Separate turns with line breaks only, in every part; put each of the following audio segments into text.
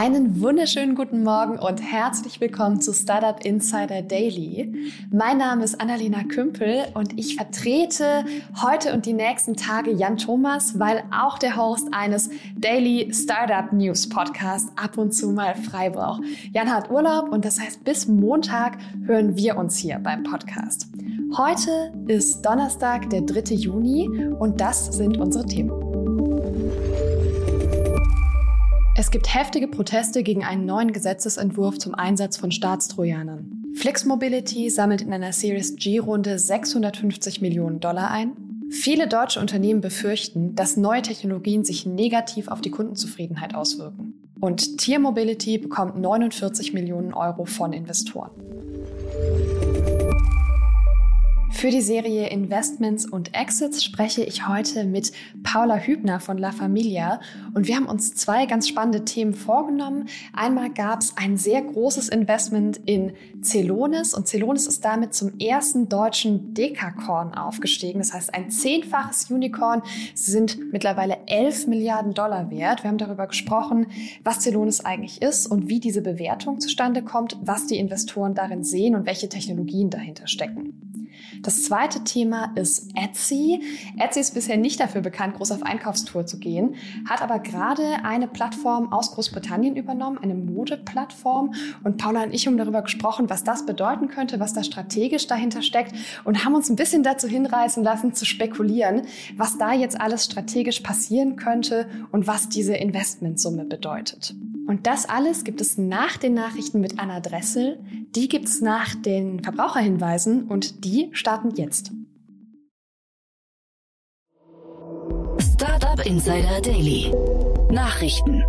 Einen wunderschönen guten Morgen und herzlich willkommen zu Startup Insider Daily. Mein Name ist Annalena Kümpel und ich vertrete heute und die nächsten Tage Jan Thomas, weil auch der Host eines Daily Startup News Podcasts ab und zu mal frei braucht. Jan hat Urlaub und das heißt, bis Montag hören wir uns hier beim Podcast. Heute ist Donnerstag, der 3. Juni und das sind unsere Themen. Es gibt heftige Proteste gegen einen neuen Gesetzesentwurf zum Einsatz von Staatstrojanern. Flix Mobility sammelt in einer Series G-Runde 650 Millionen Dollar ein. Viele deutsche Unternehmen befürchten, dass neue Technologien sich negativ auf die Kundenzufriedenheit auswirken. Und Tier Mobility bekommt 49 Millionen Euro von Investoren. Für die Serie Investments und Exits spreche ich heute mit Paula Hübner von La Familia und wir haben uns zwei ganz spannende Themen vorgenommen. Einmal gab es ein sehr großes Investment in Celonis und Celonis ist damit zum ersten deutschen Dekakorn aufgestiegen. Das heißt ein zehnfaches Unicorn. Sie sind mittlerweile 11 Milliarden Dollar wert. Wir haben darüber gesprochen, was Celonis eigentlich ist und wie diese Bewertung zustande kommt, was die Investoren darin sehen und welche Technologien dahinter stecken. Das zweite Thema ist Etsy. Etsy ist bisher nicht dafür bekannt, groß auf Einkaufstour zu gehen, hat aber gerade eine Plattform aus Großbritannien übernommen, eine Modeplattform. Und Paula und ich haben darüber gesprochen, was das bedeuten könnte, was da strategisch dahinter steckt und haben uns ein bisschen dazu hinreißen lassen, zu spekulieren, was da jetzt alles strategisch passieren könnte und was diese Investmentsumme bedeutet. Und das alles gibt es nach den Nachrichten mit Anna Dressel. Die gibt es nach den Verbraucherhinweisen und die starten jetzt.
Startup Insider Daily. Nachrichten.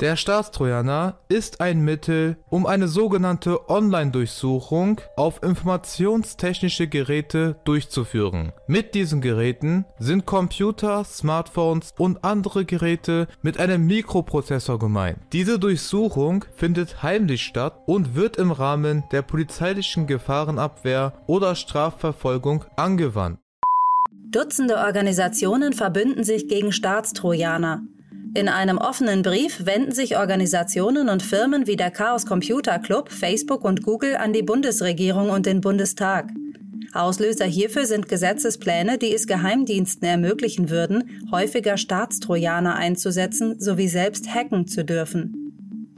Der Staatstrojaner ist ein Mittel, um eine sogenannte Online-Durchsuchung auf informationstechnische Geräte durchzuführen. Mit diesen Geräten sind Computer, Smartphones und andere Geräte mit einem Mikroprozessor gemeint. Diese Durchsuchung findet heimlich statt und wird im Rahmen der polizeilichen Gefahrenabwehr oder Strafverfolgung angewandt.
Dutzende Organisationen verbünden sich gegen Staatstrojaner. In einem offenen Brief wenden sich Organisationen und Firmen wie der Chaos Computer Club, Facebook und Google an die Bundesregierung und den Bundestag. Auslöser hierfür sind Gesetzespläne, die es Geheimdiensten ermöglichen würden, häufiger Staatstrojaner einzusetzen sowie selbst hacken zu dürfen.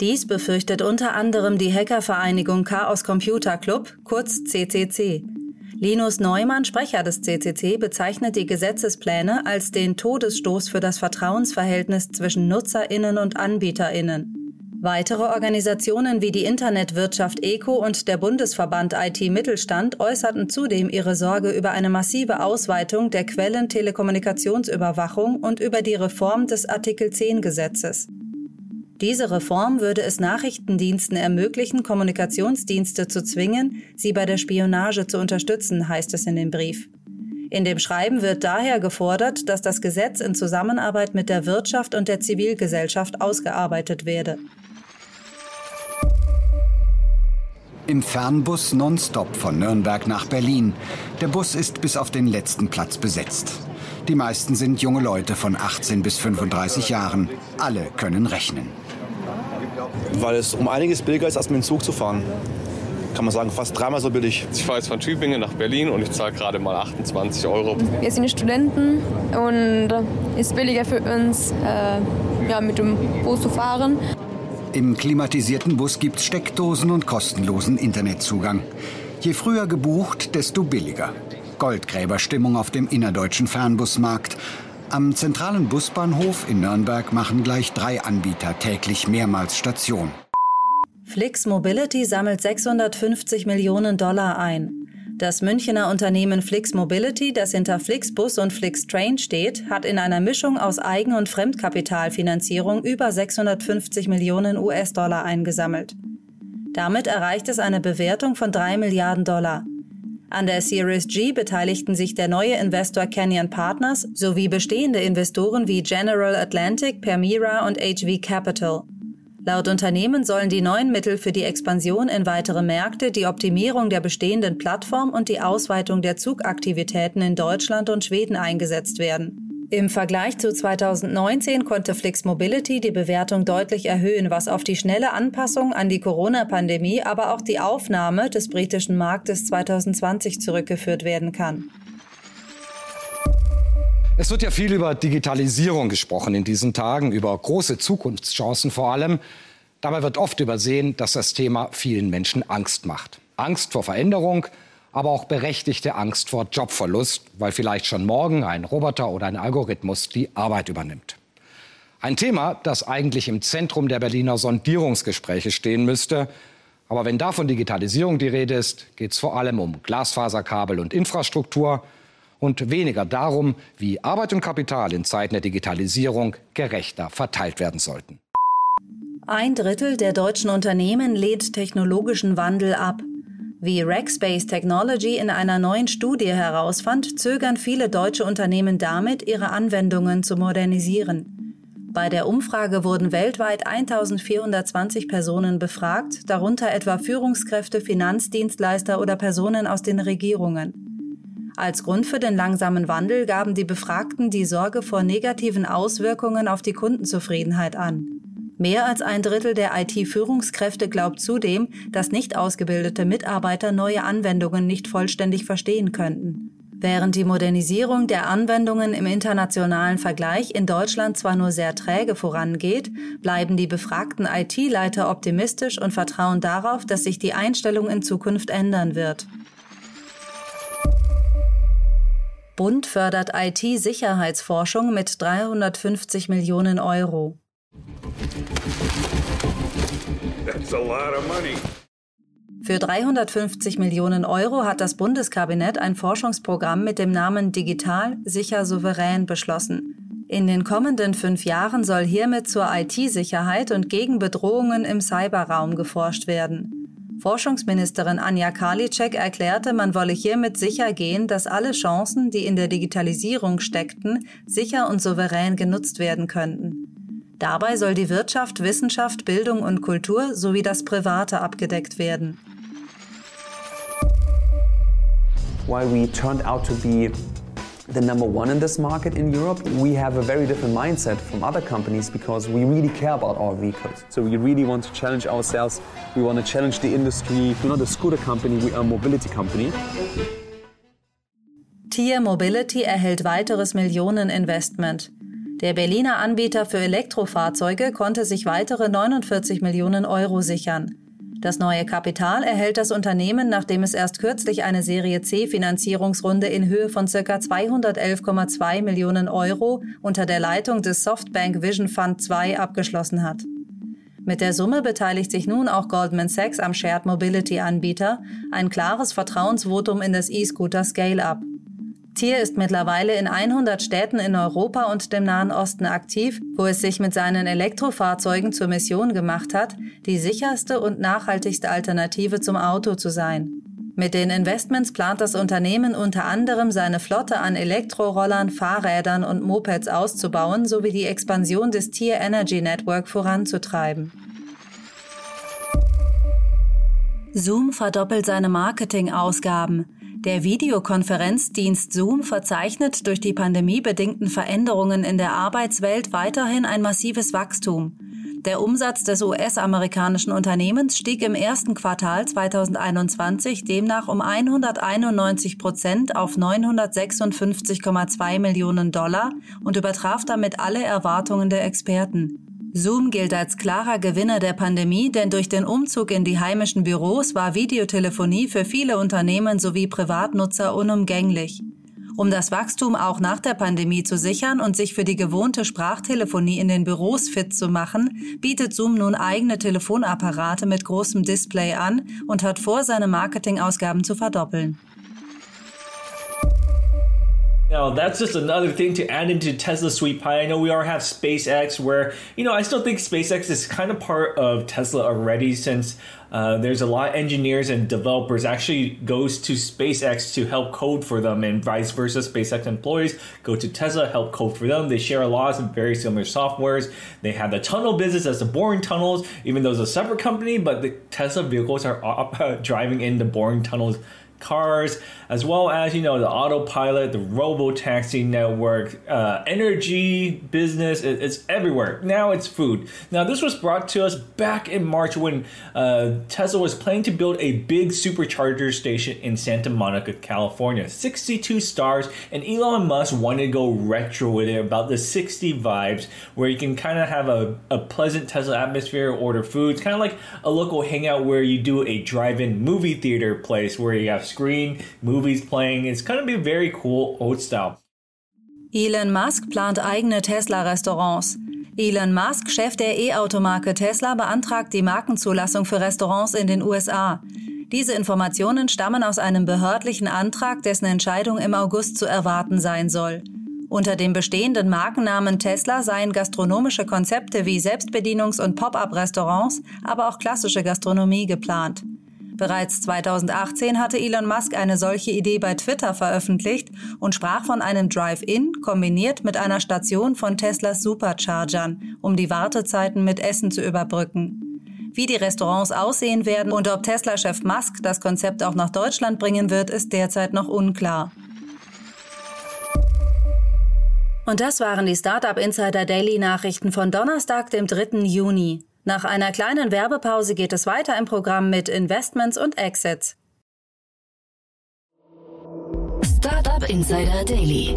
Dies befürchtet unter anderem die Hackervereinigung Chaos Computer Club, kurz CCC. Linus Neumann, Sprecher des CCC, bezeichnet die Gesetzespläne als den Todesstoß für das Vertrauensverhältnis zwischen Nutzerinnen und Anbieterinnen. Weitere Organisationen wie die Internetwirtschaft ECO und der Bundesverband IT Mittelstand äußerten zudem ihre Sorge über eine massive Ausweitung der Quellentelekommunikationsüberwachung und über die Reform des Artikel 10 Gesetzes. Diese Reform würde es Nachrichtendiensten ermöglichen, Kommunikationsdienste zu zwingen, sie bei der Spionage zu unterstützen, heißt es in dem Brief. In dem Schreiben wird daher gefordert, dass das Gesetz in Zusammenarbeit mit der Wirtschaft und der Zivilgesellschaft ausgearbeitet werde.
Im Fernbus nonstop von Nürnberg nach Berlin. Der Bus ist bis auf den letzten Platz besetzt. Die meisten sind junge Leute von 18 bis 35 Jahren. Alle können rechnen
weil es um einiges billiger ist, als mit dem Zug zu fahren. Kann man sagen, fast dreimal so billig.
Ich fahre jetzt von Tübingen nach Berlin und ich zahle gerade mal 28 Euro.
Wir sind Studenten und es ist billiger für uns, äh, ja, mit dem Bus zu fahren.
Im klimatisierten Bus gibt es Steckdosen und kostenlosen Internetzugang. Je früher gebucht, desto billiger. Goldgräberstimmung auf dem innerdeutschen Fernbusmarkt. Am zentralen Busbahnhof in Nürnberg machen gleich drei Anbieter täglich mehrmals Station.
Flix Mobility sammelt 650 Millionen Dollar ein. Das Münchner Unternehmen Flix Mobility, das hinter Flixbus und Flixtrain steht, hat in einer Mischung aus Eigen- und Fremdkapitalfinanzierung über 650 Millionen US-Dollar eingesammelt. Damit erreicht es eine Bewertung von 3 Milliarden Dollar. An der Series G beteiligten sich der neue Investor Canyon Partners sowie bestehende Investoren wie General Atlantic, Permira und HV Capital. Laut Unternehmen sollen die neuen Mittel für die Expansion in weitere Märkte, die Optimierung der bestehenden Plattform und die Ausweitung der Zugaktivitäten in Deutschland und Schweden eingesetzt werden. Im Vergleich zu 2019 konnte Flix Mobility die Bewertung deutlich erhöhen, was auf die schnelle Anpassung an die Corona-Pandemie, aber auch die Aufnahme des britischen Marktes 2020 zurückgeführt werden kann.
Es wird ja viel über Digitalisierung gesprochen in diesen Tagen, über große Zukunftschancen vor allem. Dabei wird oft übersehen, dass das Thema vielen Menschen Angst macht. Angst vor Veränderung, aber auch berechtigte Angst vor Jobverlust, weil vielleicht schon morgen ein Roboter oder ein Algorithmus die Arbeit übernimmt. Ein Thema, das eigentlich im Zentrum der Berliner Sondierungsgespräche stehen müsste. Aber wenn da von Digitalisierung die Rede ist, geht es vor allem um Glasfaserkabel und Infrastruktur und weniger darum, wie Arbeit und Kapital in Zeiten der Digitalisierung gerechter verteilt werden sollten.
Ein Drittel der deutschen Unternehmen lehnt technologischen Wandel ab. Wie Rackspace Technology in einer neuen Studie herausfand, zögern viele deutsche Unternehmen damit, ihre Anwendungen zu modernisieren. Bei der Umfrage wurden weltweit 1420 Personen befragt, darunter etwa Führungskräfte, Finanzdienstleister oder Personen aus den Regierungen. Als Grund für den langsamen Wandel gaben die Befragten die Sorge vor negativen Auswirkungen auf die Kundenzufriedenheit an. Mehr als ein Drittel der IT-Führungskräfte glaubt zudem, dass nicht ausgebildete Mitarbeiter neue Anwendungen nicht vollständig verstehen könnten. Während die Modernisierung der Anwendungen im internationalen Vergleich in Deutschland zwar nur sehr träge vorangeht, bleiben die befragten IT-Leiter optimistisch und vertrauen darauf, dass sich die Einstellung in Zukunft ändern wird. Bund fördert IT-Sicherheitsforschung mit 350 Millionen Euro. Für 350 Millionen Euro hat das Bundeskabinett ein Forschungsprogramm mit dem Namen Digital, sicher, souverän beschlossen. In den kommenden fünf Jahren soll hiermit zur IT-Sicherheit und gegen Bedrohungen im Cyberraum geforscht werden. Forschungsministerin Anja Karliczek erklärte, man wolle hiermit sicher gehen, dass alle Chancen, die in der Digitalisierung steckten, sicher und souverän genutzt werden könnten. Dabei soll die Wirtschaft, Wissenschaft, Bildung und Kultur sowie das Private abgedeckt werden.
While we turned out to be the number one in this market in Europe, we have a very different mindset from other companies because we really care about our vehicles. So we really want to challenge ourselves. We want to challenge the industry. We're not a scooter company, we are a mobility company.
Tier Mobility erhält weiteres Millioneninvestment. Der Berliner Anbieter für Elektrofahrzeuge konnte sich weitere 49 Millionen Euro sichern. Das neue Kapital erhält das Unternehmen, nachdem es erst kürzlich eine Serie C Finanzierungsrunde in Höhe von ca. 211,2 Millionen Euro unter der Leitung des Softbank Vision Fund 2 abgeschlossen hat. Mit der Summe beteiligt sich nun auch Goldman Sachs am Shared Mobility Anbieter, ein klares Vertrauensvotum in das E-Scooter Scale-Up. Tier ist mittlerweile in 100 Städten in Europa und dem Nahen Osten aktiv, wo es sich mit seinen Elektrofahrzeugen zur Mission gemacht hat, die sicherste und nachhaltigste Alternative zum Auto zu sein. Mit den Investments plant das Unternehmen unter anderem seine Flotte an Elektrorollern, Fahrrädern und Mopeds auszubauen sowie die Expansion des Tier Energy Network voranzutreiben. Zoom verdoppelt seine Marketingausgaben. Der Videokonferenzdienst Zoom verzeichnet durch die pandemiebedingten Veränderungen in der Arbeitswelt weiterhin ein massives Wachstum. Der Umsatz des US-amerikanischen Unternehmens stieg im ersten Quartal 2021 demnach um 191 Prozent auf 956,2 Millionen Dollar und übertraf damit alle Erwartungen der Experten. Zoom gilt als klarer Gewinner der Pandemie, denn durch den Umzug in die heimischen Büros war Videotelefonie für viele Unternehmen sowie Privatnutzer unumgänglich. Um das Wachstum auch nach der Pandemie zu sichern und sich für die gewohnte Sprachtelefonie in den Büros fit zu machen, bietet Zoom nun eigene Telefonapparate mit großem Display an und hat vor, seine Marketingausgaben zu verdoppeln.
Now that's just another thing to add into Tesla sweet pie. I know we already have SpaceX, where you know I still think SpaceX is kind of part of Tesla already, since uh, there's a lot of engineers and developers actually goes to SpaceX to help code for them, and vice versa. SpaceX employees go to Tesla help code for them. They share a lot of very similar softwares. They have the tunnel business as the boring tunnels, even though it's a separate company, but the Tesla vehicles are driving in the boring tunnels cars, as well as, you know, the autopilot, the robo-taxi network, uh, energy, business, it, it's everywhere. Now it's food. Now, this was brought to us back in March when uh, Tesla was planning to build a big supercharger station in Santa Monica, California. 62 stars, and Elon Musk wanted to go retro with it about the 60 vibes, where you can kind of have a, a pleasant Tesla atmosphere, order food. It's kind of like a local hangout where you do a drive-in movie theater place where you have screen movies playing. It's kind of be very cool old style.
Elon Musk plant eigene Tesla-Restaurants. Elon Musk, Chef der E-Automarke Tesla, beantragt die Markenzulassung für Restaurants in den USA. Diese Informationen stammen aus einem behördlichen Antrag, dessen Entscheidung im August zu erwarten sein soll. Unter dem bestehenden Markennamen Tesla seien gastronomische Konzepte wie Selbstbedienungs- und Pop-up-Restaurants, aber auch klassische Gastronomie geplant. Bereits 2018 hatte Elon Musk eine solche Idee bei Twitter veröffentlicht und sprach von einem Drive-In kombiniert mit einer Station von Teslas Superchargern, um die Wartezeiten mit Essen zu überbrücken. Wie die Restaurants aussehen werden und ob Tesla-Chef Musk das Konzept auch nach Deutschland bringen wird, ist derzeit noch unklar. Und das waren die Startup Insider Daily Nachrichten von Donnerstag, dem 3. Juni. Nach einer kleinen Werbepause geht es weiter im Programm mit Investments und Exits.
Startup Insider Daily.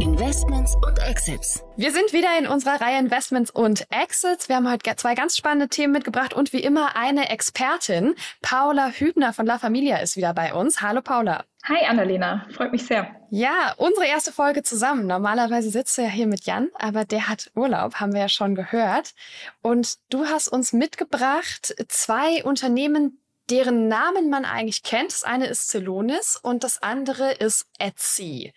Investments und Exits.
Wir sind wieder in unserer Reihe Investments und Exits. Wir haben heute zwei ganz spannende Themen mitgebracht und wie immer eine Expertin. Paula Hübner von La Familia ist wieder bei uns. Hallo Paula.
Hi Annalena, freut mich sehr.
Ja, unsere erste Folge zusammen. Normalerweise sitzt du ja hier mit Jan, aber der hat Urlaub, haben wir ja schon gehört. Und du hast uns mitgebracht zwei Unternehmen, deren Namen man eigentlich kennt. Das eine ist Celonis und das andere ist Etsy.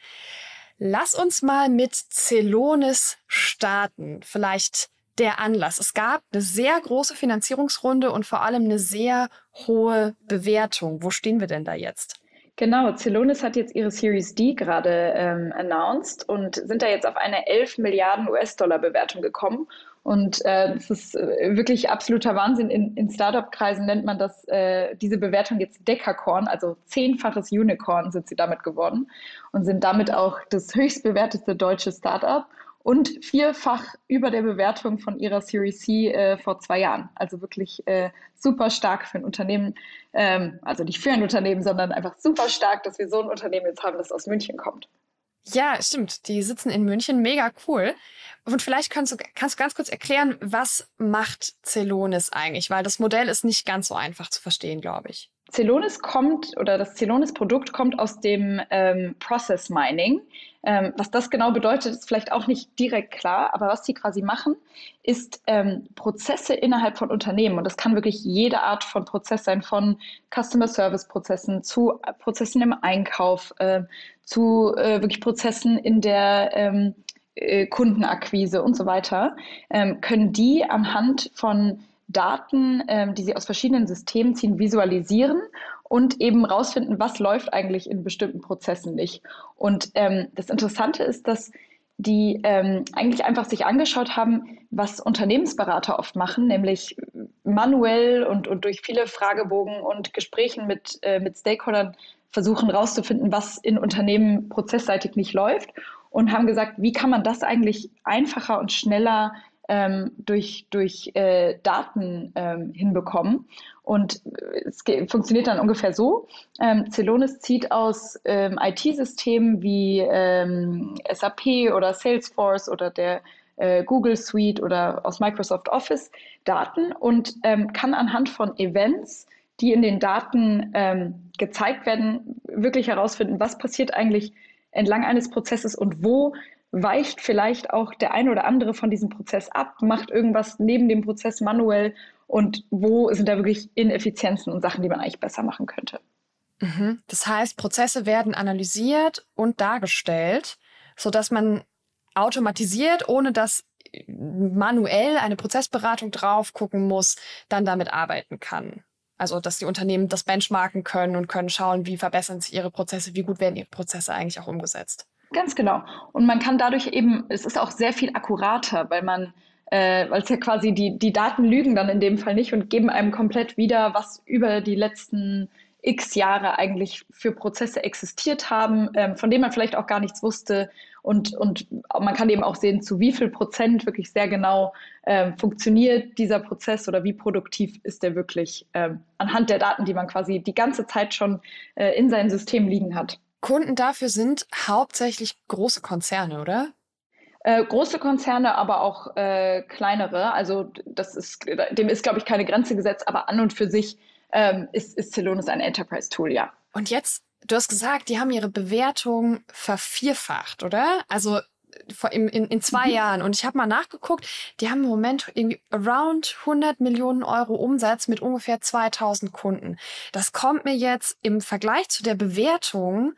Lass uns mal mit Celonis starten. Vielleicht der Anlass. Es gab eine sehr große Finanzierungsrunde und vor allem eine sehr hohe Bewertung. Wo stehen wir denn da jetzt?
Genau, Celonis hat jetzt ihre Series D gerade ähm, announced und sind da jetzt auf eine 11 Milliarden US-Dollar Bewertung gekommen. Und äh, das ist äh, wirklich absoluter Wahnsinn. In, in Startup-Kreisen nennt man das, äh, diese Bewertung jetzt Dekakorn, also zehnfaches Unicorn sind sie damit geworden und sind damit auch das höchst bewertete deutsche Startup und vierfach über der Bewertung von ihrer Series C äh, vor zwei Jahren. Also wirklich äh, super stark für ein Unternehmen, ähm, also nicht für ein Unternehmen, sondern einfach super stark, dass wir so ein Unternehmen jetzt haben, das aus München kommt.
Ja, stimmt. Die sitzen in München, mega cool. Und vielleicht kannst du, kannst du ganz kurz erklären, was macht Celonis eigentlich? Weil das Modell ist nicht ganz so einfach zu verstehen, glaube ich.
Celonis kommt oder das Celonis-Produkt kommt aus dem ähm, Process Mining. Ähm, was das genau bedeutet, ist vielleicht auch nicht direkt klar, aber was sie quasi machen, ist ähm, Prozesse innerhalb von Unternehmen. Und das kann wirklich jede Art von Prozess sein, von Customer Service Prozessen zu Prozessen im Einkauf, äh, zu äh, wirklich Prozessen in der ähm, äh, Kundenakquise und so weiter, ähm, können die anhand von Daten, ähm, die sie aus verschiedenen Systemen ziehen, visualisieren und eben rausfinden, was läuft eigentlich in bestimmten Prozessen nicht. Und ähm, das Interessante ist, dass die ähm, eigentlich einfach sich angeschaut haben, was Unternehmensberater oft machen, nämlich manuell und, und durch viele Fragebogen und Gesprächen mit, äh, mit Stakeholdern versuchen herauszufinden, was in Unternehmen prozessseitig nicht läuft und haben gesagt, wie kann man das eigentlich einfacher und schneller ähm, durch, durch äh, Daten ähm, hinbekommen. Und es funktioniert dann ungefähr so. Ähm, Celonis zieht aus ähm, IT-Systemen wie ähm, SAP oder Salesforce oder der äh, Google Suite oder aus Microsoft Office Daten und ähm, kann anhand von Events, die in den Daten ähm, gezeigt werden, wirklich herausfinden, was passiert eigentlich entlang eines Prozesses und wo weicht vielleicht auch der eine oder andere von diesem Prozess ab, macht irgendwas neben dem Prozess manuell und wo sind da wirklich Ineffizienzen und Sachen, die man eigentlich besser machen könnte.
Mhm. Das heißt, Prozesse werden analysiert und dargestellt, sodass man automatisiert, ohne dass manuell eine Prozessberatung drauf gucken muss, dann damit arbeiten kann. Also, dass die Unternehmen das benchmarken können und können schauen, wie verbessern sich ihre Prozesse, wie gut werden ihre Prozesse eigentlich auch umgesetzt.
Ganz genau. Und man kann dadurch eben, es ist auch sehr viel akkurater, weil man, äh, weil es ja quasi die, die Daten lügen dann in dem Fall nicht und geben einem komplett wieder, was über die letzten x Jahre eigentlich für Prozesse existiert haben, ähm, von denen man vielleicht auch gar nichts wusste. Und, und man kann eben auch sehen, zu wie viel Prozent wirklich sehr genau ähm, funktioniert dieser Prozess oder wie produktiv ist der wirklich ähm, anhand der Daten, die man quasi die ganze Zeit schon äh, in seinem System liegen hat.
Kunden dafür sind hauptsächlich große Konzerne, oder?
Äh, große Konzerne, aber auch äh, kleinere. Also das ist, dem ist, glaube ich, keine Grenze gesetzt, aber an und für sich ähm, ist, ist Celonis ein Enterprise-Tool, ja.
Und jetzt, du hast gesagt, die haben ihre Bewertung vervierfacht, oder? Also in, in, in zwei mhm. Jahren. Und ich habe mal nachgeguckt, die haben im Moment irgendwie around 100 Millionen Euro Umsatz mit ungefähr 2000 Kunden. Das kommt mir jetzt im Vergleich zu der Bewertung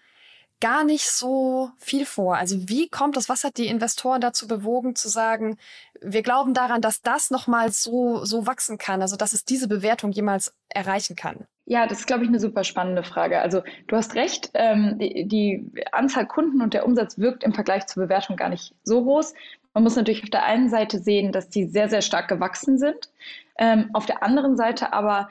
gar nicht so viel vor. Also wie kommt das? Was hat die Investoren dazu bewogen zu sagen, wir glauben daran, dass das nochmal so, so wachsen kann, also dass es diese Bewertung jemals erreichen kann?
Ja, das ist, glaube ich, eine super spannende Frage. Also du hast recht, ähm, die, die Anzahl Kunden und der Umsatz wirkt im Vergleich zur Bewertung gar nicht so groß. Man muss natürlich auf der einen Seite sehen, dass die sehr, sehr stark gewachsen sind. Ähm, auf der anderen Seite aber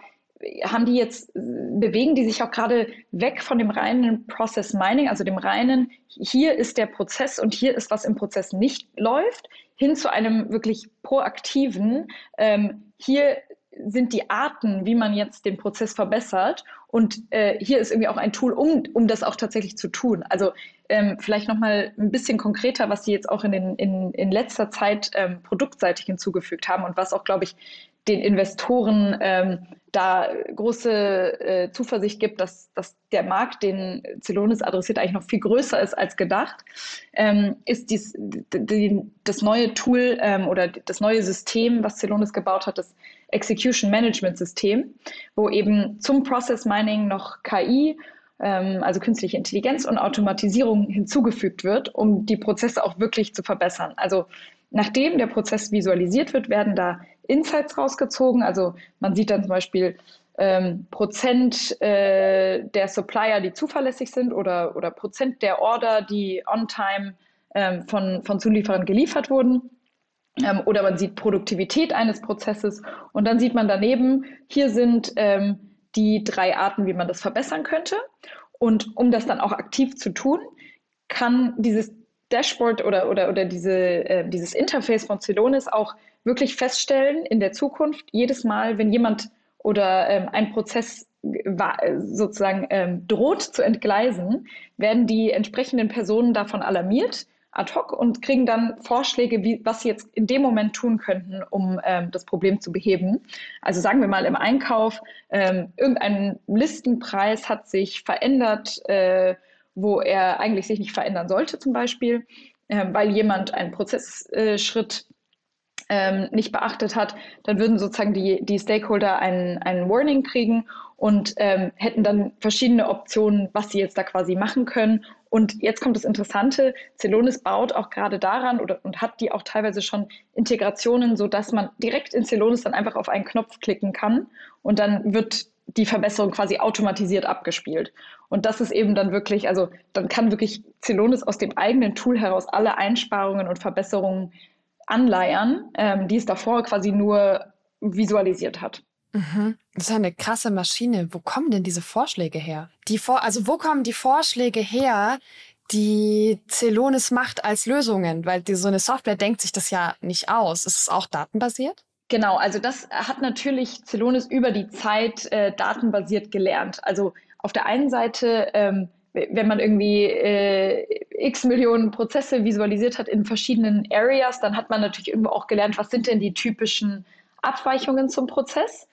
haben die jetzt, bewegen die sich auch gerade weg von dem reinen Process Mining, also dem reinen, hier ist der Prozess und hier ist, was im Prozess nicht läuft, hin zu einem wirklich proaktiven, ähm, hier sind die Arten, wie man jetzt den Prozess verbessert. Und äh, hier ist irgendwie auch ein Tool, um, um das auch tatsächlich zu tun. Also ähm, vielleicht nochmal ein bisschen konkreter, was Sie jetzt auch in, den, in, in letzter Zeit ähm, produktseitig hinzugefügt haben und was auch, glaube ich, den Investoren ähm, da große äh, Zuversicht gibt, dass, dass der Markt, den Celonis adressiert, eigentlich noch viel größer ist als gedacht, ähm, ist dies, die, das neue Tool ähm, oder das neue System, was Celonis gebaut hat, das Execution Management System, wo eben zum Process Mining noch KI ähm, also künstliche Intelligenz und Automatisierung hinzugefügt wird, um die Prozesse auch wirklich zu verbessern. Also nachdem der Prozess visualisiert wird, werden da Insights rausgezogen. Also man sieht dann zum Beispiel ähm, Prozent äh, der Supplier, die zuverlässig sind oder, oder Prozent der Order, die on-time ähm, von, von Zulieferern geliefert wurden. Ähm, oder man sieht Produktivität eines Prozesses und dann sieht man daneben, hier sind ähm, die drei Arten, wie man das verbessern könnte. Und um das dann auch aktiv zu tun, kann dieses Dashboard oder, oder, oder diese, äh, dieses Interface von Celonis auch wirklich feststellen in der Zukunft, jedes Mal, wenn jemand oder ähm, ein Prozess sozusagen ähm, droht zu entgleisen, werden die entsprechenden Personen davon alarmiert ad hoc und kriegen dann Vorschläge, wie, was sie jetzt in dem Moment tun könnten, um ähm, das Problem zu beheben. Also sagen wir mal im Einkauf, ähm, irgendein Listenpreis hat sich verändert, äh, wo er eigentlich sich nicht verändern sollte zum Beispiel, äh, weil jemand einen Prozessschritt ähm, nicht beachtet hat, dann würden sozusagen die, die Stakeholder einen, einen Warning kriegen und ähm, hätten dann verschiedene Optionen, was sie jetzt da quasi machen können. Und jetzt kommt das Interessante, Celonis baut auch gerade daran oder, und hat die auch teilweise schon Integrationen, sodass man direkt in Celonis dann einfach auf einen Knopf klicken kann und dann wird die Verbesserung quasi automatisiert abgespielt. Und das ist eben dann wirklich, also dann kann wirklich Celonis aus dem eigenen Tool heraus alle Einsparungen und Verbesserungen anleiern, ähm, die es davor quasi nur visualisiert hat.
Mhm. Das ist eine krasse Maschine. Wo kommen denn diese Vorschläge her? Die Vor also wo kommen die Vorschläge her, die Celonis macht als Lösungen? Weil die, so eine Software denkt sich das ja nicht aus. Ist es auch datenbasiert?
Genau, also das hat natürlich Celonis über die Zeit äh, datenbasiert gelernt. Also auf der einen Seite ähm, wenn man irgendwie äh, x Millionen Prozesse visualisiert hat in verschiedenen Areas, dann hat man natürlich irgendwo auch gelernt, was sind denn die typischen Abweichungen zum Prozess.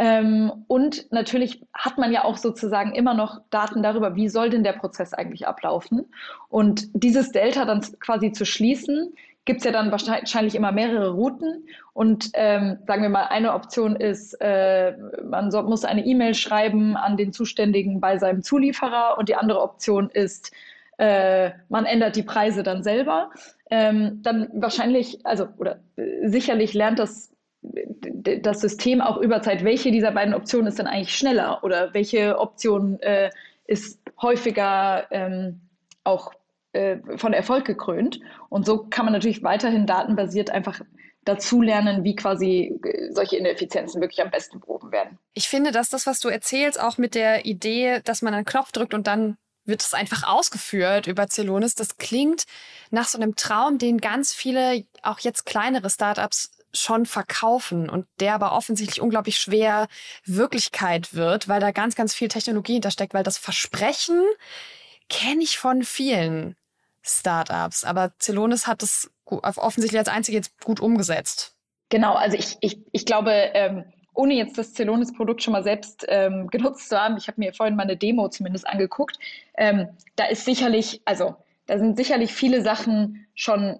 Ähm, und natürlich hat man ja auch sozusagen immer noch Daten darüber, wie soll denn der Prozess eigentlich ablaufen. Und dieses Delta dann quasi zu schließen, gibt es ja dann wahrscheinlich immer mehrere Routen. Und ähm, sagen wir mal, eine Option ist, äh, man so, muss eine E-Mail schreiben an den Zuständigen bei seinem Zulieferer. Und die andere Option ist, äh, man ändert die Preise dann selber. Ähm, dann wahrscheinlich, also oder äh, sicherlich lernt das das System auch über Zeit, welche dieser beiden Optionen ist denn eigentlich schneller oder welche Option äh, ist häufiger ähm, auch äh, von Erfolg gekrönt. Und so kann man natürlich weiterhin datenbasiert einfach dazulernen, wie quasi äh, solche Ineffizienzen wirklich am besten behoben werden.
Ich finde, dass das, was du erzählst, auch mit der Idee, dass man einen Knopf drückt und dann wird es einfach ausgeführt über Celonis, das klingt nach so einem Traum, den ganz viele, auch jetzt kleinere Startups schon verkaufen und der aber offensichtlich unglaublich schwer Wirklichkeit wird, weil da ganz, ganz viel Technologie hintersteckt, weil das Versprechen kenne ich von vielen Startups, aber Celonis hat das offensichtlich als einzige jetzt gut umgesetzt.
Genau, also ich, ich, ich glaube, ähm, ohne jetzt das Celonis-Produkt schon mal selbst ähm, genutzt zu haben, ich habe mir vorhin mal eine Demo zumindest angeguckt, ähm, da ist sicherlich, also da sind sicherlich viele Sachen schon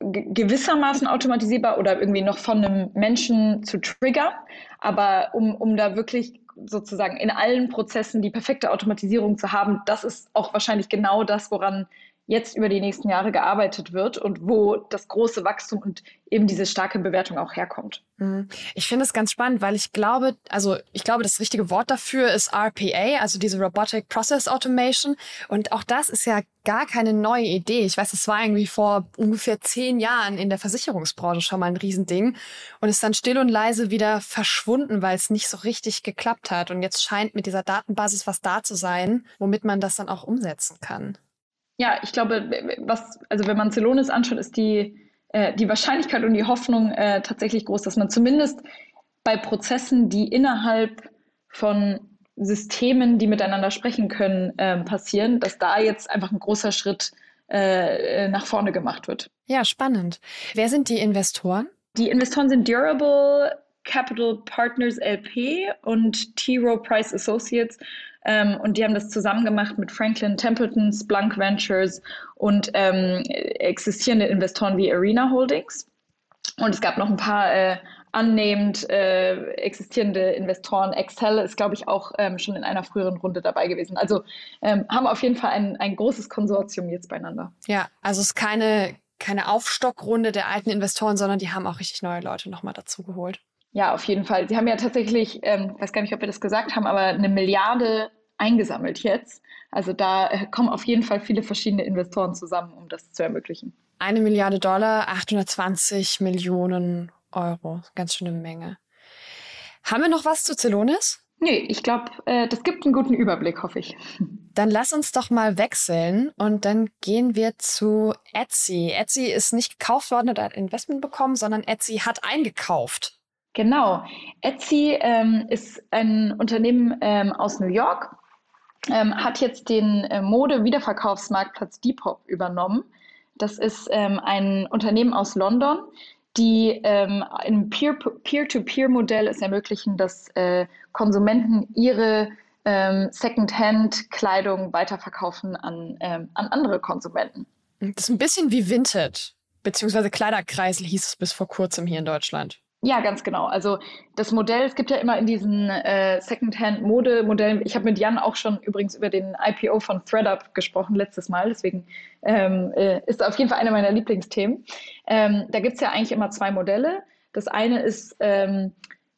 gewissermaßen automatisierbar oder irgendwie noch von einem Menschen zu triggern. Aber um, um da wirklich sozusagen in allen Prozessen die perfekte Automatisierung zu haben, das ist auch wahrscheinlich genau das, woran jetzt über die nächsten Jahre gearbeitet wird und wo das große Wachstum und eben diese starke Bewertung auch herkommt.
Mhm. Ich finde es ganz spannend, weil ich glaube, also ich glaube, das richtige Wort dafür ist RPA, also diese Robotic Process Automation. Und auch das ist ja gar keine neue Idee. Ich weiß, es war irgendwie vor ungefähr zehn Jahren in der Versicherungsbranche schon mal ein Riesending und ist dann still und leise wieder verschwunden, weil es nicht so richtig geklappt hat. Und jetzt scheint mit dieser Datenbasis was da zu sein, womit man das dann auch umsetzen kann.
Ja, ich glaube, was, also wenn man Celonis anschaut, ist die, äh, die Wahrscheinlichkeit und die Hoffnung äh, tatsächlich groß, dass man zumindest bei Prozessen, die innerhalb von Systemen, die miteinander sprechen können, äh, passieren, dass da jetzt einfach ein großer Schritt äh, nach vorne gemacht wird.
Ja, spannend. Wer sind die Investoren?
Die Investoren sind Durable Capital Partners LP und T. Rowe Price Associates. Ähm, und die haben das zusammen gemacht mit Franklin Templeton, Splunk Ventures und ähm, existierende Investoren wie Arena Holdings. Und es gab noch ein paar äh, annehmend äh, existierende Investoren. Excel ist, glaube ich, auch ähm, schon in einer früheren Runde dabei gewesen. Also ähm, haben auf jeden Fall ein, ein großes Konsortium jetzt beieinander.
Ja, also es ist keine, keine Aufstockrunde der alten Investoren, sondern die haben auch richtig neue Leute nochmal dazu geholt.
Ja, auf jeden Fall. Sie haben ja tatsächlich, ähm, weiß gar nicht, ob wir das gesagt haben, aber eine Milliarde eingesammelt jetzt. Also da äh, kommen auf jeden Fall viele verschiedene Investoren zusammen, um das zu ermöglichen.
Eine Milliarde Dollar, 820 Millionen Euro. Ganz schöne Menge. Haben wir noch was zu Celonis?
Nee, ich glaube, äh, das gibt einen guten Überblick, hoffe ich.
Dann lass uns doch mal wechseln und dann gehen wir zu Etsy. Etsy ist nicht gekauft worden oder hat Investment bekommen, sondern Etsy hat eingekauft.
Genau. Etsy ähm, ist ein Unternehmen ähm, aus New York, ähm, hat jetzt den äh, Mode-Wiederverkaufsmarktplatz Depop übernommen. Das ist ähm, ein Unternehmen aus London, die ähm, im Peer-to-Peer-Modell es ermöglichen, dass äh, Konsumenten ihre ähm, Second-Hand-Kleidung weiterverkaufen an, an andere Konsumenten.
Das ist ein bisschen wie Vinted, beziehungsweise Kleiderkreisel hieß es bis vor kurzem hier in Deutschland.
Ja, ganz genau. Also das Modell, es gibt ja immer in diesen äh, Secondhand-Mode-Modellen, ich habe mit Jan auch schon übrigens über den IPO von ThreadUp gesprochen letztes Mal, deswegen ähm, äh, ist auf jeden Fall einer meiner Lieblingsthemen. Ähm, da gibt es ja eigentlich immer zwei Modelle. Das eine ist ähm,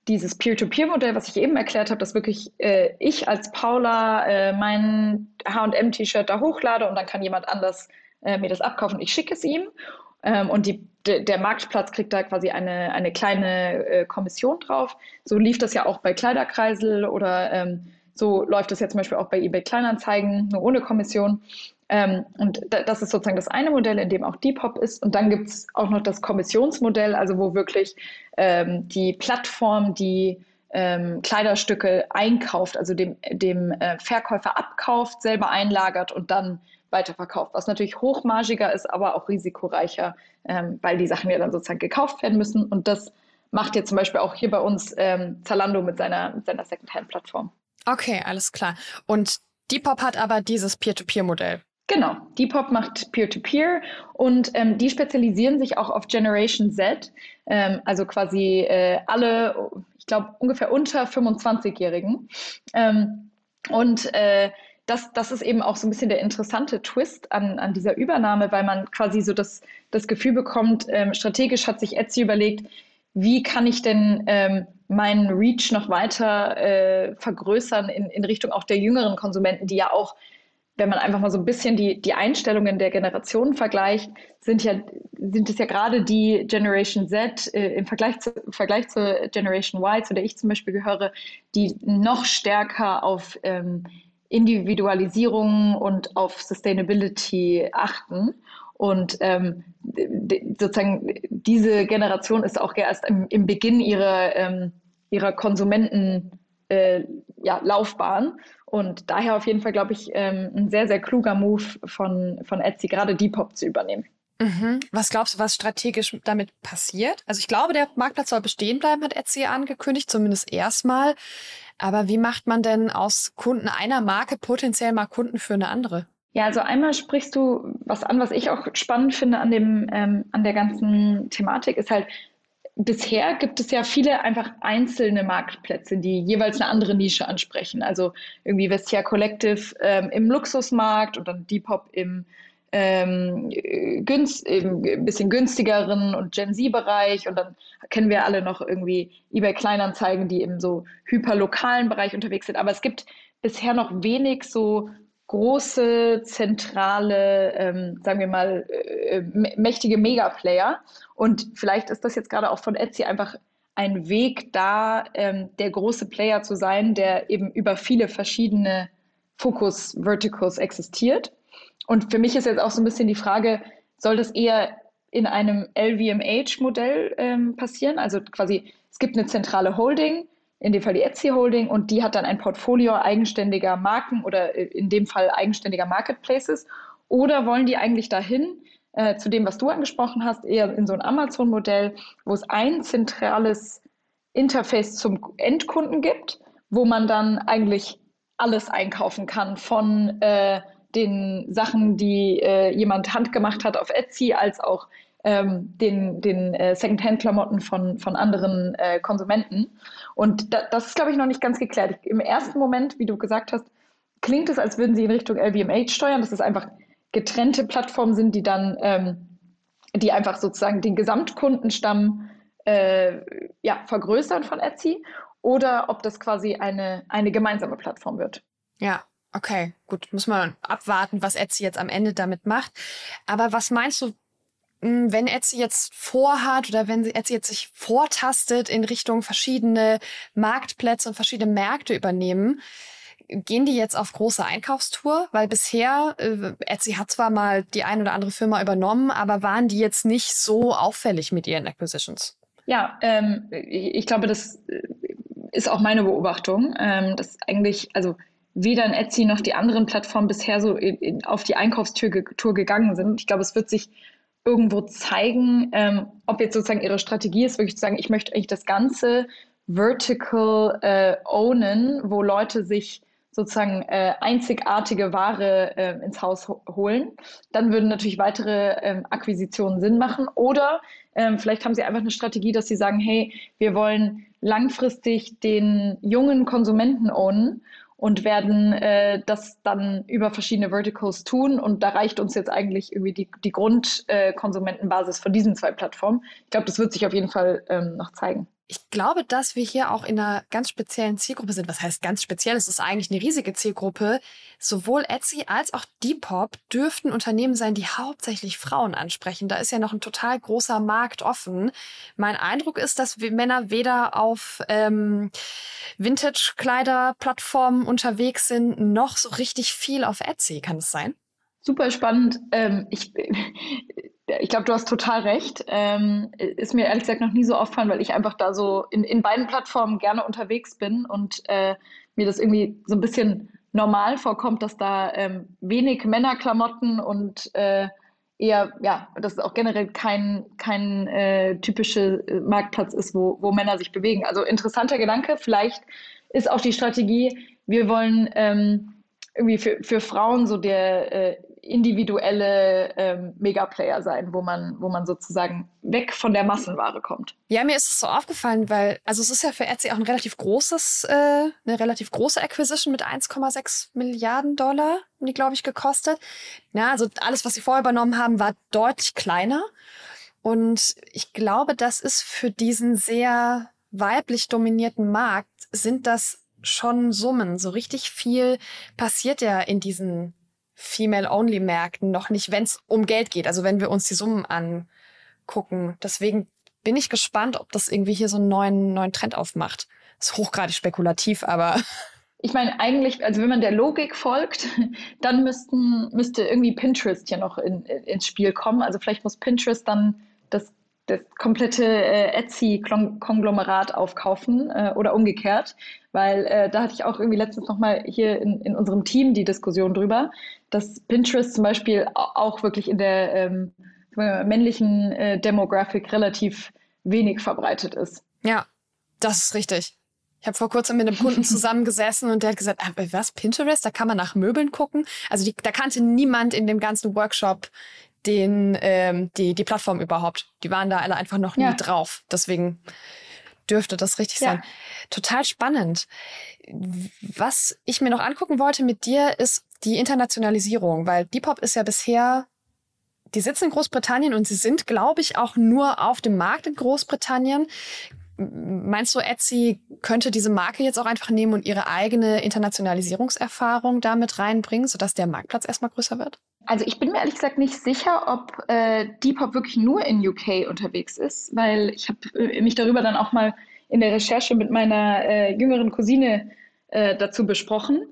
dieses Peer-to-Peer-Modell, was ich eben erklärt habe, dass wirklich äh, ich als Paula äh, mein H&M-T-Shirt da hochlade und dann kann jemand anders äh, mir das abkaufen. Ich schicke es ihm ähm, und die, de, der Marktplatz kriegt da quasi eine, eine kleine äh, Kommission drauf. So lief das ja auch bei Kleiderkreisel oder ähm, so läuft das jetzt zum Beispiel auch bei eBay Kleinanzeigen, nur ohne Kommission. Ähm, und das ist sozusagen das eine Modell, in dem auch Depop ist. Und dann gibt es auch noch das Kommissionsmodell, also wo wirklich ähm, die Plattform, die ähm, Kleiderstücke einkauft, also dem, dem äh, Verkäufer abkauft, selber einlagert und dann weiterverkauft, was natürlich hochmargiger ist, aber auch risikoreicher, ähm, weil die Sachen ja dann sozusagen gekauft werden müssen. Und das macht jetzt zum Beispiel auch hier bei uns ähm, Zalando mit seiner, mit seiner Secondhand-Plattform.
Okay, alles klar. Und Depop hat aber dieses Peer-to-Peer-Modell.
Genau, Depop macht Peer-to-Peer -Peer und ähm, die spezialisieren sich auch auf Generation Z, ähm, also quasi äh, alle, ich glaube, ungefähr unter 25-Jährigen. Ähm, und äh, das, das ist eben auch so ein bisschen der interessante Twist an, an dieser Übernahme, weil man quasi so das, das Gefühl bekommt, ähm, strategisch hat sich Etsy überlegt, wie kann ich denn ähm, meinen Reach noch weiter äh, vergrößern in, in Richtung auch der jüngeren Konsumenten, die ja auch wenn man einfach mal so ein bisschen die, die Einstellungen der Generationen vergleicht, sind ja, sind es ja gerade die Generation Z äh, im Vergleich zu, Vergleich zur Generation Y, zu der ich zum Beispiel gehöre, die noch stärker auf ähm, Individualisierung und auf Sustainability achten. Und ähm, sozusagen diese Generation ist auch erst im, im Beginn ihrer, ähm, ihrer Konsumenten äh, ja. Und daher auf jeden Fall, glaube ich, ähm, ein sehr, sehr kluger Move von, von Etsy, gerade Depop zu übernehmen.
Mhm. Was glaubst du, was strategisch damit passiert? Also ich glaube, der Marktplatz soll bestehen bleiben, hat Etsy angekündigt, zumindest erstmal. Aber wie macht man denn aus Kunden einer Marke potenziell mal Kunden für eine andere?
Ja, also einmal sprichst du was an, was ich auch spannend finde an dem ähm, an der ganzen Thematik, ist halt bisher gibt es ja viele einfach einzelne Marktplätze, die jeweils eine andere Nische ansprechen. Also irgendwie Vestia Collective ähm, im Luxusmarkt und dann Depop im ähm, günst, eben bisschen günstigeren und Gen Z-Bereich und dann kennen wir alle noch irgendwie eBay Kleinanzeigen, die im so hyperlokalen Bereich unterwegs sind. Aber es gibt bisher noch wenig so große, zentrale, ähm, sagen wir mal, äh, mächtige Megaplayer. Und vielleicht ist das jetzt gerade auch von Etsy einfach ein Weg da, ähm, der große Player zu sein, der eben über viele verschiedene Fokus-Verticals existiert. Und für mich ist jetzt auch so ein bisschen die Frage, soll das eher in einem LVMH-Modell ähm, passieren? Also quasi, es gibt eine zentrale Holding, in dem Fall die Etsy Holding, und die hat dann ein Portfolio eigenständiger Marken oder äh, in dem Fall eigenständiger Marketplaces. Oder wollen die eigentlich dahin, äh, zu dem, was du angesprochen hast, eher in so ein Amazon-Modell, wo es ein zentrales Interface zum Endkunden gibt, wo man dann eigentlich alles einkaufen kann, von äh, den Sachen, die äh, jemand handgemacht hat auf Etsy, als auch ähm, den, den äh, Secondhand-Klamotten von, von anderen äh, Konsumenten. Und da, das ist, glaube ich, noch nicht ganz geklärt. Ich, Im ersten Moment, wie du gesagt hast, klingt es, als würden sie in Richtung LVMH steuern, dass es einfach getrennte Plattformen sind, die dann, ähm, die einfach sozusagen den Gesamtkundenstamm äh, ja, vergrößern von Etsy oder ob das quasi eine, eine gemeinsame Plattform wird.
Ja, okay, gut, muss man abwarten, was Etsy jetzt am Ende damit macht. Aber was meinst du, hm, wenn Etsy jetzt vorhat oder wenn Etsy jetzt sich vortastet in Richtung verschiedene Marktplätze und verschiedene Märkte übernehmen, gehen die jetzt auf große Einkaufstour? Weil bisher, äh, Etsy hat zwar mal die ein oder andere Firma übernommen, aber waren die jetzt nicht so auffällig mit ihren Acquisitions?
Ja, ähm, ich glaube, das äh, ist auch meine Beobachtung, ähm, dass eigentlich, also weder ein Etsy noch die anderen Plattformen bisher so in, in, auf die Einkaufstour gegangen sind. Ich glaube, es wird sich irgendwo zeigen, ähm, ob jetzt sozusagen ihre Strategie ist, wirklich zu sagen, ich möchte eigentlich das ganze Vertical äh, ownen, wo Leute sich sozusagen äh, einzigartige Ware äh, ins Haus ho holen. Dann würden natürlich weitere ähm, Akquisitionen Sinn machen. Oder ähm, vielleicht haben sie einfach eine Strategie, dass sie sagen, hey, wir wollen langfristig den jungen Konsumenten ownen und werden äh, das dann über verschiedene Verticals tun. Und da reicht uns jetzt eigentlich irgendwie die, die Grundkonsumentenbasis äh, von diesen zwei Plattformen. Ich glaube, das wird sich auf jeden Fall ähm, noch zeigen.
Ich glaube, dass wir hier auch in einer ganz speziellen Zielgruppe sind. Was heißt ganz speziell? Es ist eigentlich eine riesige Zielgruppe. Sowohl Etsy als auch Depop dürften Unternehmen sein, die hauptsächlich Frauen ansprechen. Da ist ja noch ein total großer Markt offen. Mein Eindruck ist, dass Männer weder auf ähm, Vintage-Kleider-Plattformen unterwegs sind, noch so richtig viel auf Etsy. Kann es sein?
Super spannend. Ähm, ich ich glaube, du hast total recht. Ähm, ist mir ehrlich gesagt noch nie so auffallen, weil ich einfach da so in, in beiden Plattformen gerne unterwegs bin und äh, mir das irgendwie so ein bisschen normal vorkommt, dass da ähm, wenig Männerklamotten und äh, eher, ja, dass es auch generell kein, kein äh, typischer äh, Marktplatz ist, wo, wo Männer sich bewegen. Also interessanter Gedanke. Vielleicht ist auch die Strategie, wir wollen ähm, irgendwie für, für Frauen so der äh, individuelle ähm, Megaplayer sein, wo man, wo man sozusagen weg von der Massenware kommt.
Ja, mir ist es so aufgefallen, weil, also es ist ja für Etsy auch ein relativ großes, äh, eine relativ große Acquisition mit 1,6 Milliarden Dollar, die, glaube ich, gekostet. Ja, also alles, was sie vorher übernommen haben, war deutlich kleiner. Und ich glaube, das ist für diesen sehr weiblich dominierten Markt, sind das schon Summen. So richtig viel passiert ja in diesen Female-Only-Märkten noch nicht, wenn es um Geld geht, also wenn wir uns die Summen angucken. Deswegen bin ich gespannt, ob das irgendwie hier so einen neuen, neuen Trend aufmacht. ist hochgradig spekulativ, aber.
Ich meine, eigentlich, also wenn man der Logik folgt, dann müssten, müsste irgendwie Pinterest hier noch in, in, ins Spiel kommen. Also vielleicht muss Pinterest dann das, das komplette äh, Etsy-Konglomerat aufkaufen äh, oder umgekehrt, weil äh, da hatte ich auch irgendwie letztens nochmal hier in, in unserem Team die Diskussion drüber, dass Pinterest zum Beispiel auch wirklich in der ähm, männlichen äh, Demographic relativ wenig verbreitet ist.
Ja, das ist richtig. Ich habe vor kurzem mit einem Kunden zusammengesessen und der hat gesagt, ah, was, Pinterest, da kann man nach Möbeln gucken. Also die, da kannte niemand in dem ganzen Workshop den, ähm, die, die Plattform überhaupt. Die waren da alle einfach noch nie drauf. Deswegen dürfte das richtig ja. sein. Total spannend. Was ich mir noch angucken wollte mit dir, ist die Internationalisierung, weil Depop ist ja bisher die sitzen in Großbritannien und sie sind, glaube ich, auch nur auf dem Markt in Großbritannien. Meinst du, Etsy könnte diese Marke jetzt auch einfach nehmen und ihre eigene Internationalisierungserfahrung damit reinbringen, sodass der Marktplatz erstmal größer wird?
Also ich bin mir ehrlich gesagt nicht sicher, ob äh, Depop wirklich nur in UK unterwegs ist, weil ich habe äh, mich darüber dann auch mal in der Recherche mit meiner äh, jüngeren Cousine äh, dazu besprochen.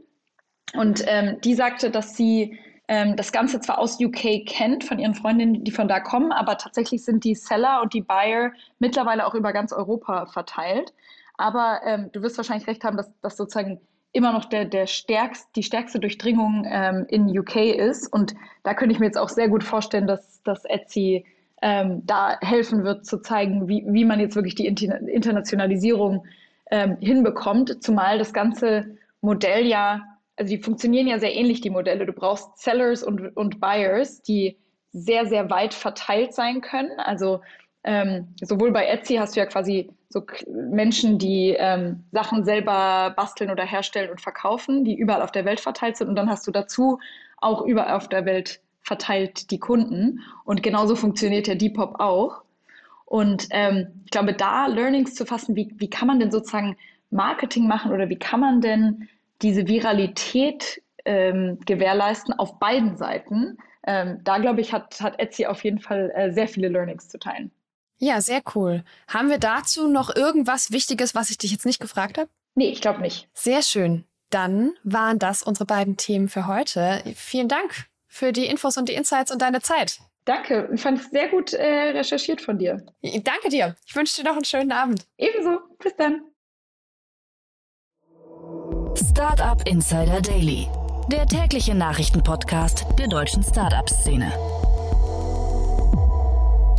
Und ähm, die sagte, dass sie ähm, das Ganze zwar aus UK kennt, von ihren Freundinnen, die von da kommen, aber tatsächlich sind die Seller und die Buyer mittlerweile auch über ganz Europa verteilt. Aber ähm, du wirst wahrscheinlich recht haben, dass das sozusagen immer noch der, der stärkst, die stärkste Durchdringung ähm, in UK ist. Und da könnte ich mir jetzt auch sehr gut vorstellen, dass, dass Etsy ähm, da helfen wird, zu zeigen, wie, wie man jetzt wirklich die Internationalisierung ähm, hinbekommt. Zumal das ganze Modell ja also die funktionieren ja sehr ähnlich, die Modelle. Du brauchst Sellers und, und Buyers, die sehr, sehr weit verteilt sein können. Also ähm, sowohl bei Etsy hast du ja quasi so Menschen, die ähm, Sachen selber basteln oder herstellen und verkaufen, die überall auf der Welt verteilt sind. Und dann hast du dazu auch überall auf der Welt verteilt die Kunden. Und genauso funktioniert ja Depop auch. Und ähm, ich glaube, da Learnings zu fassen, wie, wie kann man denn sozusagen Marketing machen oder wie kann man denn diese Viralität ähm, gewährleisten auf beiden Seiten. Ähm, da glaube ich, hat, hat Etsy auf jeden Fall äh, sehr viele Learnings zu teilen.
Ja, sehr cool. Haben wir dazu noch irgendwas Wichtiges, was ich dich jetzt nicht gefragt habe?
Nee, ich glaube nicht.
Sehr schön. Dann waren das unsere beiden Themen für heute. Vielen Dank für die Infos und die Insights und deine Zeit.
Danke, ich fand es sehr gut äh, recherchiert von dir.
Danke dir. Ich wünsche dir noch einen schönen Abend.
Ebenso. Bis dann.
Startup Insider Daily, der tägliche Nachrichtenpodcast der deutschen Startup-Szene.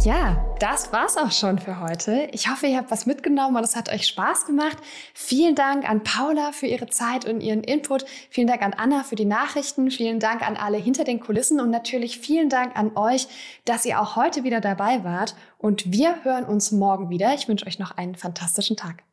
Ja, das war's auch schon für heute. Ich hoffe, ihr habt was mitgenommen und es hat euch Spaß gemacht. Vielen Dank an Paula für ihre Zeit und ihren Input. Vielen Dank an Anna für die Nachrichten. Vielen Dank an alle hinter den Kulissen und natürlich vielen Dank an euch, dass ihr auch heute wieder dabei wart. Und wir hören uns morgen wieder. Ich wünsche euch noch einen fantastischen Tag.